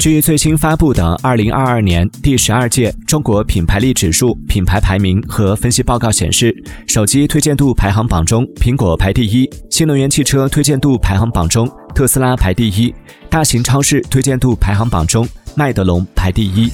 据最新发布的二零二二年第十二届中国品牌力指数品牌排名和分析报告显示手机推荐度排行榜中苹果排第一新能源汽车推荐度排行榜中特斯拉排第一大型超市推荐度排行榜中麦德龙排第一。